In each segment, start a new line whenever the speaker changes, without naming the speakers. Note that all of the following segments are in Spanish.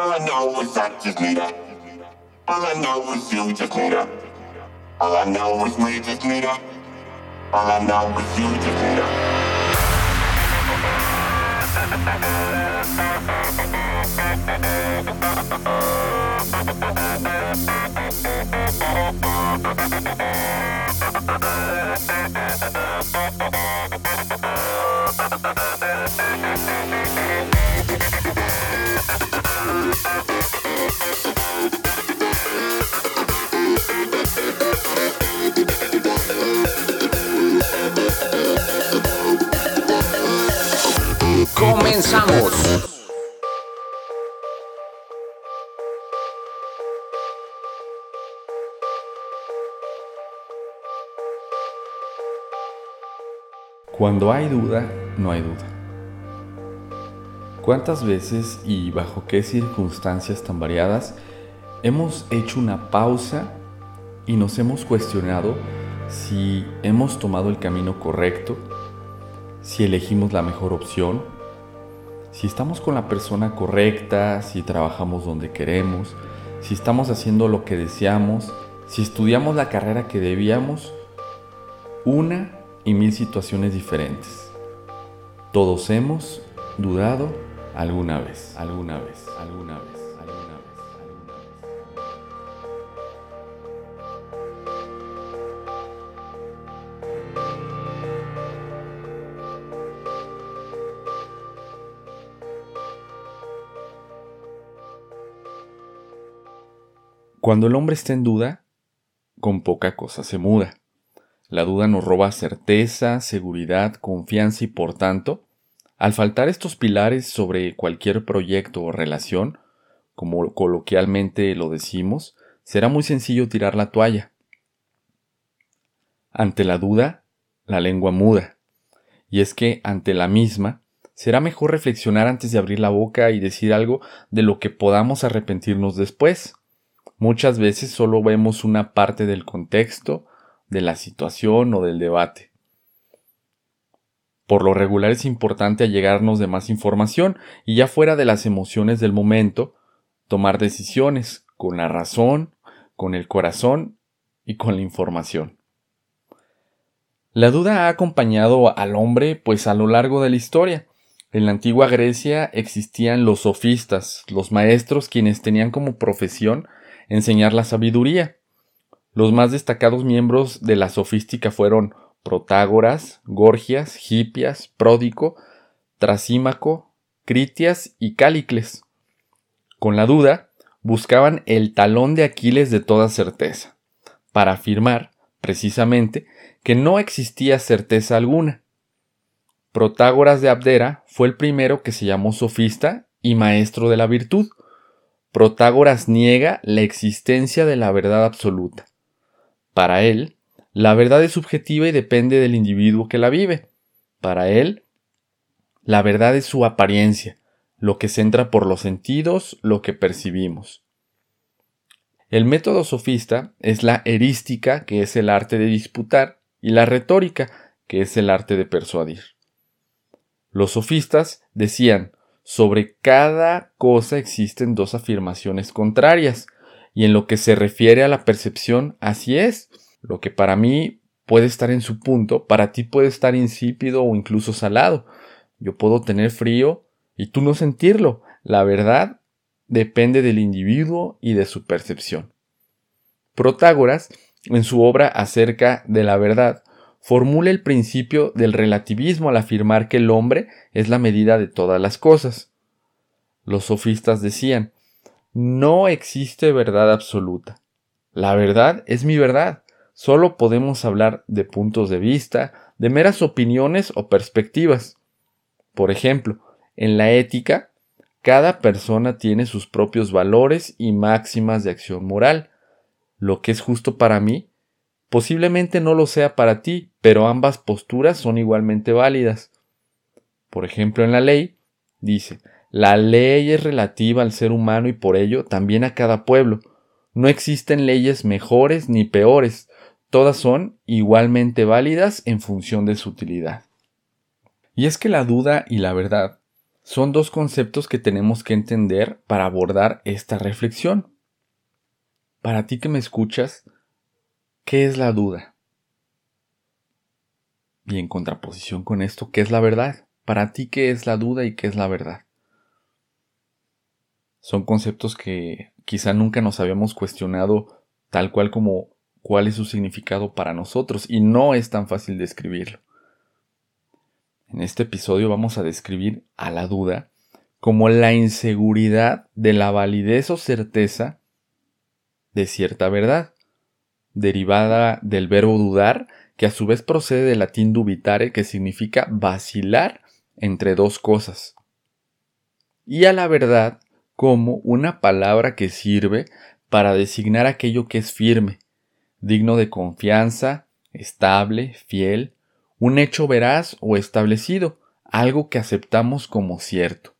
All I know is I just need her. All I know is you just need her. All I know is we just need her. All I know is you just need her.
Comenzamos.
Cuando hay duda, no hay duda. ¿Cuántas veces y bajo qué circunstancias tan variadas hemos hecho una pausa y nos hemos cuestionado si hemos tomado el camino correcto, si elegimos la mejor opción, si estamos con la persona correcta, si trabajamos donde queremos, si estamos haciendo lo que deseamos, si estudiamos la carrera que debíamos? Una y mil situaciones diferentes. Todos hemos dudado alguna vez, alguna vez, alguna vez, alguna vez. Cuando el hombre está en duda, con poca cosa se muda. La duda nos roba certeza, seguridad, confianza y por tanto, al faltar estos pilares sobre cualquier proyecto o relación, como coloquialmente lo decimos, será muy sencillo tirar la toalla. Ante la duda, la lengua muda. Y es que ante la misma, será mejor reflexionar antes de abrir la boca y decir algo de lo que podamos arrepentirnos después. Muchas veces solo vemos una parte del contexto, de la situación o del debate. Por lo regular es importante allegarnos de más información y ya fuera de las emociones del momento, tomar decisiones con la razón, con el corazón y con la información. La duda ha acompañado al hombre pues a lo largo de la historia. En la antigua Grecia existían los sofistas, los maestros quienes tenían como profesión enseñar la sabiduría. Los más destacados miembros de la sofística fueron Protágoras, Gorgias, Hipias, Pródico, Trasímaco, Critias y Cálicles. Con la duda, buscaban el talón de Aquiles de toda certeza, para afirmar, precisamente, que no existía certeza alguna. Protágoras de Abdera fue el primero que se llamó sofista y maestro de la virtud. Protágoras niega la existencia de la verdad absoluta. Para él, la verdad es subjetiva y depende del individuo que la vive. Para él, la verdad es su apariencia, lo que se entra por los sentidos, lo que percibimos. El método sofista es la erística, que es el arte de disputar, y la retórica, que es el arte de persuadir. Los sofistas decían, sobre cada cosa existen dos afirmaciones contrarias, y en lo que se refiere a la percepción, así es. Lo que para mí puede estar en su punto, para ti puede estar insípido o incluso salado. Yo puedo tener frío y tú no sentirlo. La verdad depende del individuo y de su percepción. Protágoras, en su obra acerca de la verdad, formula el principio del relativismo al afirmar que el hombre es la medida de todas las cosas. Los sofistas decían, no existe verdad absoluta. La verdad es mi verdad. Solo podemos hablar de puntos de vista, de meras opiniones o perspectivas. Por ejemplo, en la ética, cada persona tiene sus propios valores y máximas de acción moral. Lo que es justo para mí, posiblemente no lo sea para ti, pero ambas posturas son igualmente válidas. Por ejemplo, en la ley, dice, la ley es relativa al ser humano y por ello también a cada pueblo. No existen leyes mejores ni peores, todas son igualmente válidas en función de su utilidad. Y es que la duda y la verdad son dos conceptos que tenemos que entender para abordar esta reflexión. Para ti que me escuchas, ¿qué es la duda? Y en contraposición con esto, ¿qué es la verdad? Para ti, ¿qué es la duda y qué es la verdad? Son conceptos que quizá nunca nos habíamos cuestionado tal cual como cuál es su significado para nosotros y no es tan fácil describirlo. En este episodio vamos a describir a la duda como la inseguridad de la validez o certeza de cierta verdad, derivada del verbo dudar, que a su vez procede del latín dubitare, que significa vacilar entre dos cosas, y a la verdad como una palabra que sirve para designar aquello que es firme, digno de confianza, estable, fiel, un hecho veraz o establecido, algo que aceptamos como cierto.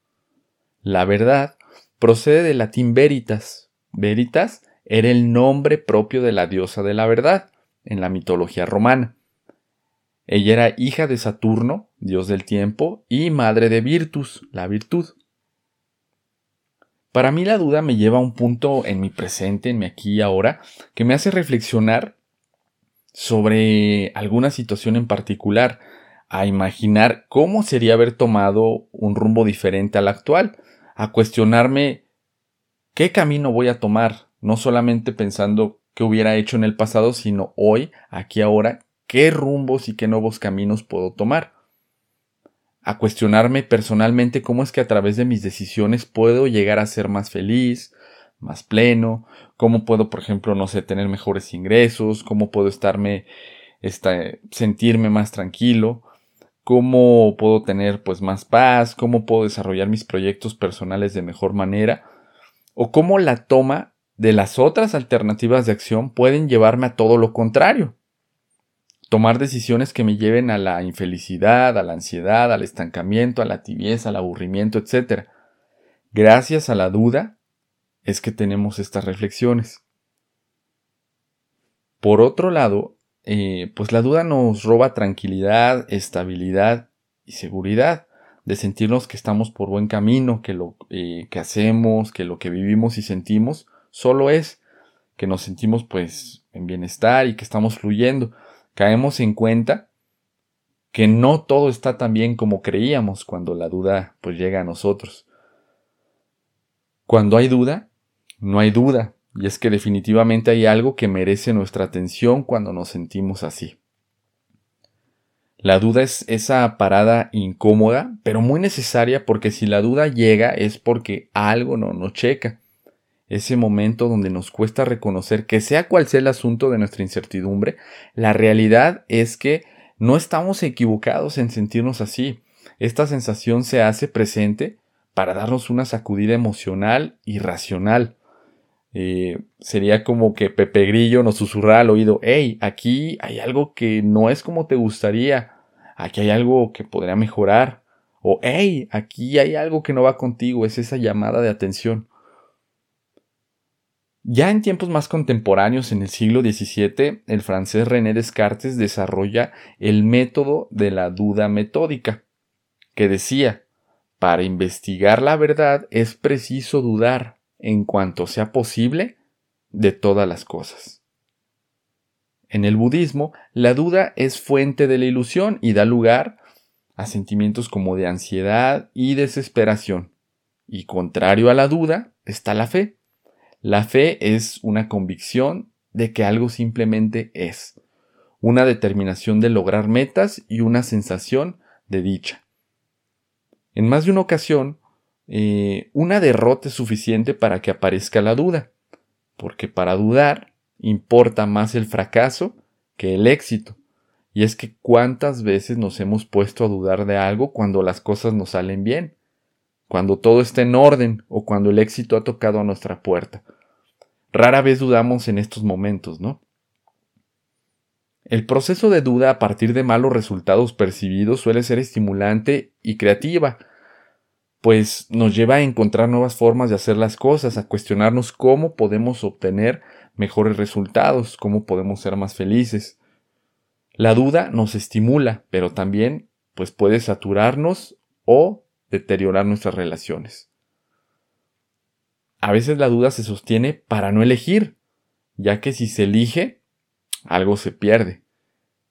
La verdad procede del latín veritas. Veritas era el nombre propio de la diosa de la verdad en la mitología romana. Ella era hija de Saturno, dios del tiempo, y madre de Virtus, la virtud. Para mí la duda me lleva a un punto en mi presente, en mi aquí y ahora, que me hace reflexionar sobre alguna situación en particular, a imaginar cómo sería haber tomado un rumbo diferente al actual, a cuestionarme qué camino voy a tomar, no solamente pensando qué hubiera hecho en el pasado, sino hoy, aquí ahora, qué rumbos y qué nuevos caminos puedo tomar. A cuestionarme personalmente cómo es que a través de mis decisiones puedo llegar a ser más feliz, más pleno, cómo puedo, por ejemplo, no sé, tener mejores ingresos, cómo puedo estarme, este, sentirme más tranquilo, cómo puedo tener pues más paz, cómo puedo desarrollar mis proyectos personales de mejor manera, o cómo la toma de las otras alternativas de acción pueden llevarme a todo lo contrario. Tomar decisiones que me lleven a la infelicidad, a la ansiedad, al estancamiento, a la tibieza, al aburrimiento, etc. Gracias a la duda es que tenemos estas reflexiones. Por otro lado, eh, pues la duda nos roba tranquilidad, estabilidad y seguridad de sentirnos que estamos por buen camino, que lo eh, que hacemos, que lo que vivimos y sentimos solo es que nos sentimos pues en bienestar y que estamos fluyendo. Caemos en cuenta que no todo está tan bien como creíamos cuando la duda pues llega a nosotros. Cuando hay duda, no hay duda, y es que definitivamente hay algo que merece nuestra atención cuando nos sentimos así. La duda es esa parada incómoda, pero muy necesaria porque si la duda llega es porque algo no nos checa. Ese momento donde nos cuesta reconocer que sea cual sea el asunto de nuestra incertidumbre, la realidad es que no estamos equivocados en sentirnos así. Esta sensación se hace presente para darnos una sacudida emocional y racional. Eh, sería como que Pepe Grillo nos susurra al oído, hey, aquí hay algo que no es como te gustaría, aquí hay algo que podría mejorar, o hey, aquí hay algo que no va contigo, es esa llamada de atención. Ya en tiempos más contemporáneos, en el siglo XVII, el francés René Descartes desarrolla el método de la duda metódica, que decía, para investigar la verdad es preciso dudar, en cuanto sea posible de todas las cosas. En el budismo, la duda es fuente de la ilusión y da lugar a sentimientos como de ansiedad y desesperación. Y contrario a la duda está la fe. La fe es una convicción de que algo simplemente es, una determinación de lograr metas y una sensación de dicha. En más de una ocasión, eh, una derrota es suficiente para que aparezca la duda, porque para dudar importa más el fracaso que el éxito. Y es que cuántas veces nos hemos puesto a dudar de algo cuando las cosas nos salen bien, cuando todo está en orden o cuando el éxito ha tocado a nuestra puerta. Rara vez dudamos en estos momentos, ¿no? El proceso de duda a partir de malos resultados percibidos suele ser estimulante y creativa, pues nos lleva a encontrar nuevas formas de hacer las cosas, a cuestionarnos cómo podemos obtener mejores resultados, cómo podemos ser más felices. La duda nos estimula, pero también pues puede saturarnos o deteriorar nuestras relaciones. A veces la duda se sostiene para no elegir, ya que si se elige, algo se pierde.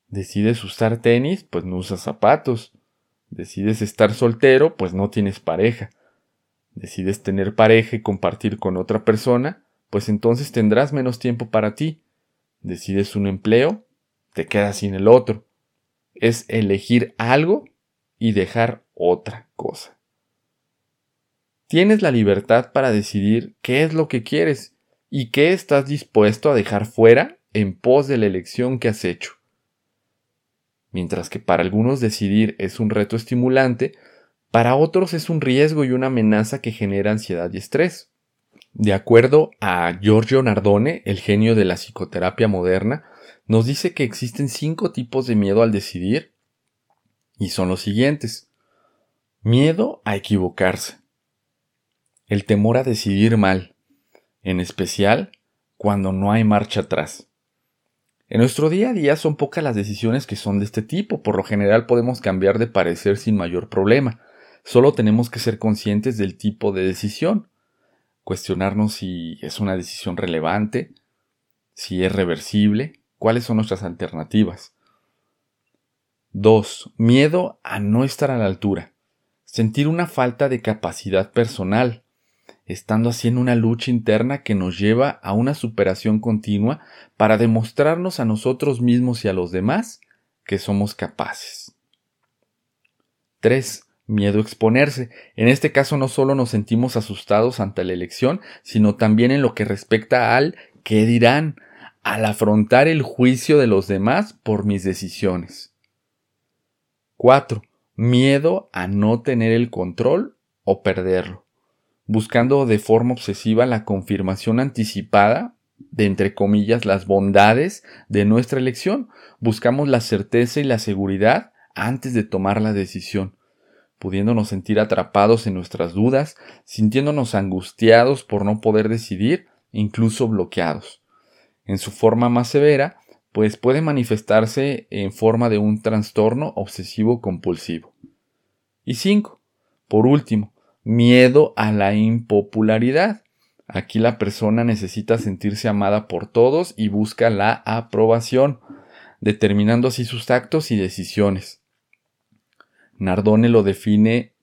Decides usar tenis, pues no usas zapatos. Decides estar soltero, pues no tienes pareja. Decides tener pareja y compartir con otra persona, pues entonces tendrás menos tiempo para ti. Decides un empleo, te quedas sin el otro. Es elegir algo y dejar otra cosa. Tienes la libertad para decidir qué es lo que quieres y qué estás dispuesto a dejar fuera en pos de la elección que has hecho. Mientras que para algunos decidir es un reto estimulante, para otros es un riesgo y una amenaza que genera ansiedad y estrés. De acuerdo a Giorgio Nardone, el genio de la psicoterapia moderna, nos dice que existen cinco tipos de miedo al decidir y son los siguientes. Miedo a equivocarse. El temor a decidir mal, en especial cuando no hay marcha atrás. En nuestro día a día son pocas las decisiones que son de este tipo, por lo general podemos cambiar de parecer sin mayor problema, solo tenemos que ser conscientes del tipo de decisión, cuestionarnos si es una decisión relevante, si es reversible, cuáles son nuestras alternativas. 2. Miedo a no estar a la altura. Sentir una falta de capacidad personal, estando así en una lucha interna que nos lleva a una superación continua para demostrarnos a nosotros mismos y a los demás que somos capaces. 3. Miedo a exponerse. En este caso no solo nos sentimos asustados ante la elección, sino también en lo que respecta al qué dirán, al afrontar el juicio de los demás por mis decisiones. 4. Miedo a no tener el control o perderlo buscando de forma obsesiva la confirmación anticipada de entre comillas las bondades de nuestra elección. Buscamos la certeza y la seguridad antes de tomar la decisión, pudiéndonos sentir atrapados en nuestras dudas, sintiéndonos angustiados por no poder decidir, incluso bloqueados. En su forma más severa, pues puede manifestarse en forma de un trastorno obsesivo compulsivo. Y 5. Por último, miedo a la impopularidad. Aquí la persona necesita sentirse amada por todos y busca la aprobación, determinando así sus actos y decisiones. Nardone lo define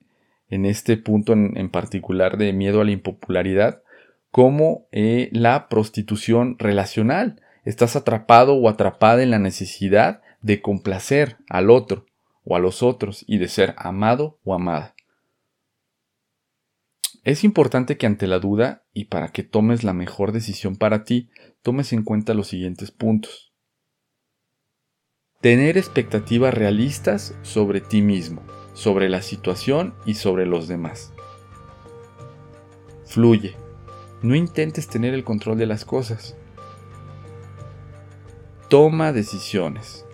en este punto en, particular de miedo a la impopularidad como eh, la prostitución relacional. Estás atrapado o atrapada en la necesidad de complacer al otro o a los otros y de ser amado o amada. Es importante que ante la duda y para que tomes la mejor decisión para ti, tomes en cuenta los siguientes puntos. Tener expectativas realistas sobre ti mismo, sobre la situación y sobre los demás. Fluye. No intentes tener el control de las cosas. Toma decisiones.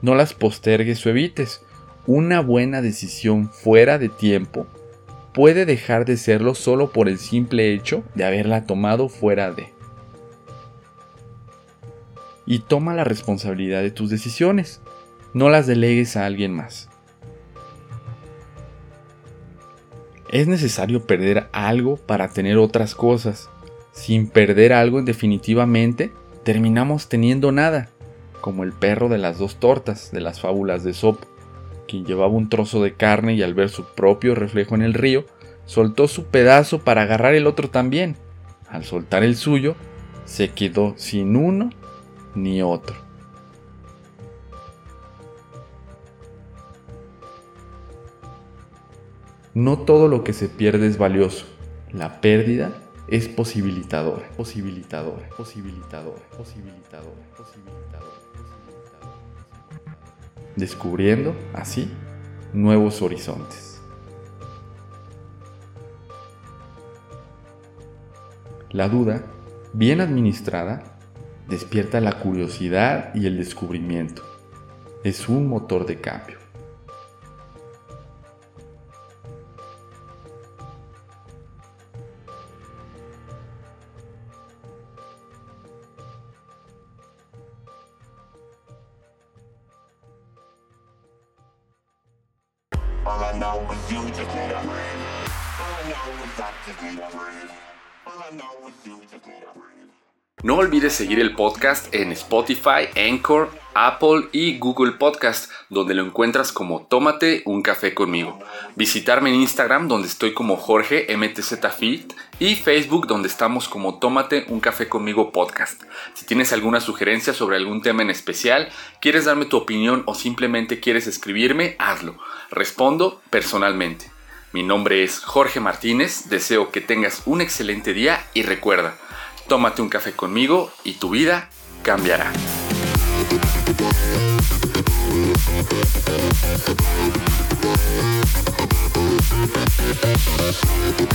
No las postergues o evites. Una buena decisión fuera de tiempo puede dejar de serlo solo por el simple hecho de haberla tomado fuera de. Y toma la responsabilidad de tus decisiones, no las delegues a alguien más. Es necesario perder algo para tener otras cosas. Sin perder algo definitivamente, terminamos teniendo nada, como el perro de las dos tortas de las fábulas de Sopo quien llevaba un trozo de carne y al ver su propio reflejo en el río, soltó su pedazo para agarrar el otro también. Al soltar el suyo, se quedó sin uno ni otro. No todo lo que se pierde es valioso. La pérdida es posibilitadora, posibilitadora, posibilitadora, posibilitadora, posibilitadora descubriendo así nuevos horizontes. La duda, bien administrada, despierta la curiosidad y el descubrimiento. Es un motor de cambio. No olvides seguir el podcast en Spotify, Anchor, Apple y Google Podcast, donde lo encuentras como Tómate un café conmigo. Visitarme en Instagram, donde estoy como Jorge MTZFit, y Facebook, donde estamos como Tómate un café conmigo podcast. Si tienes alguna sugerencia sobre algún tema en especial, quieres darme tu opinión o simplemente quieres escribirme, hazlo. Respondo personalmente. Mi nombre es Jorge Martínez, deseo que tengas un excelente día y recuerda, tómate un café conmigo y tu vida cambiará.
Thank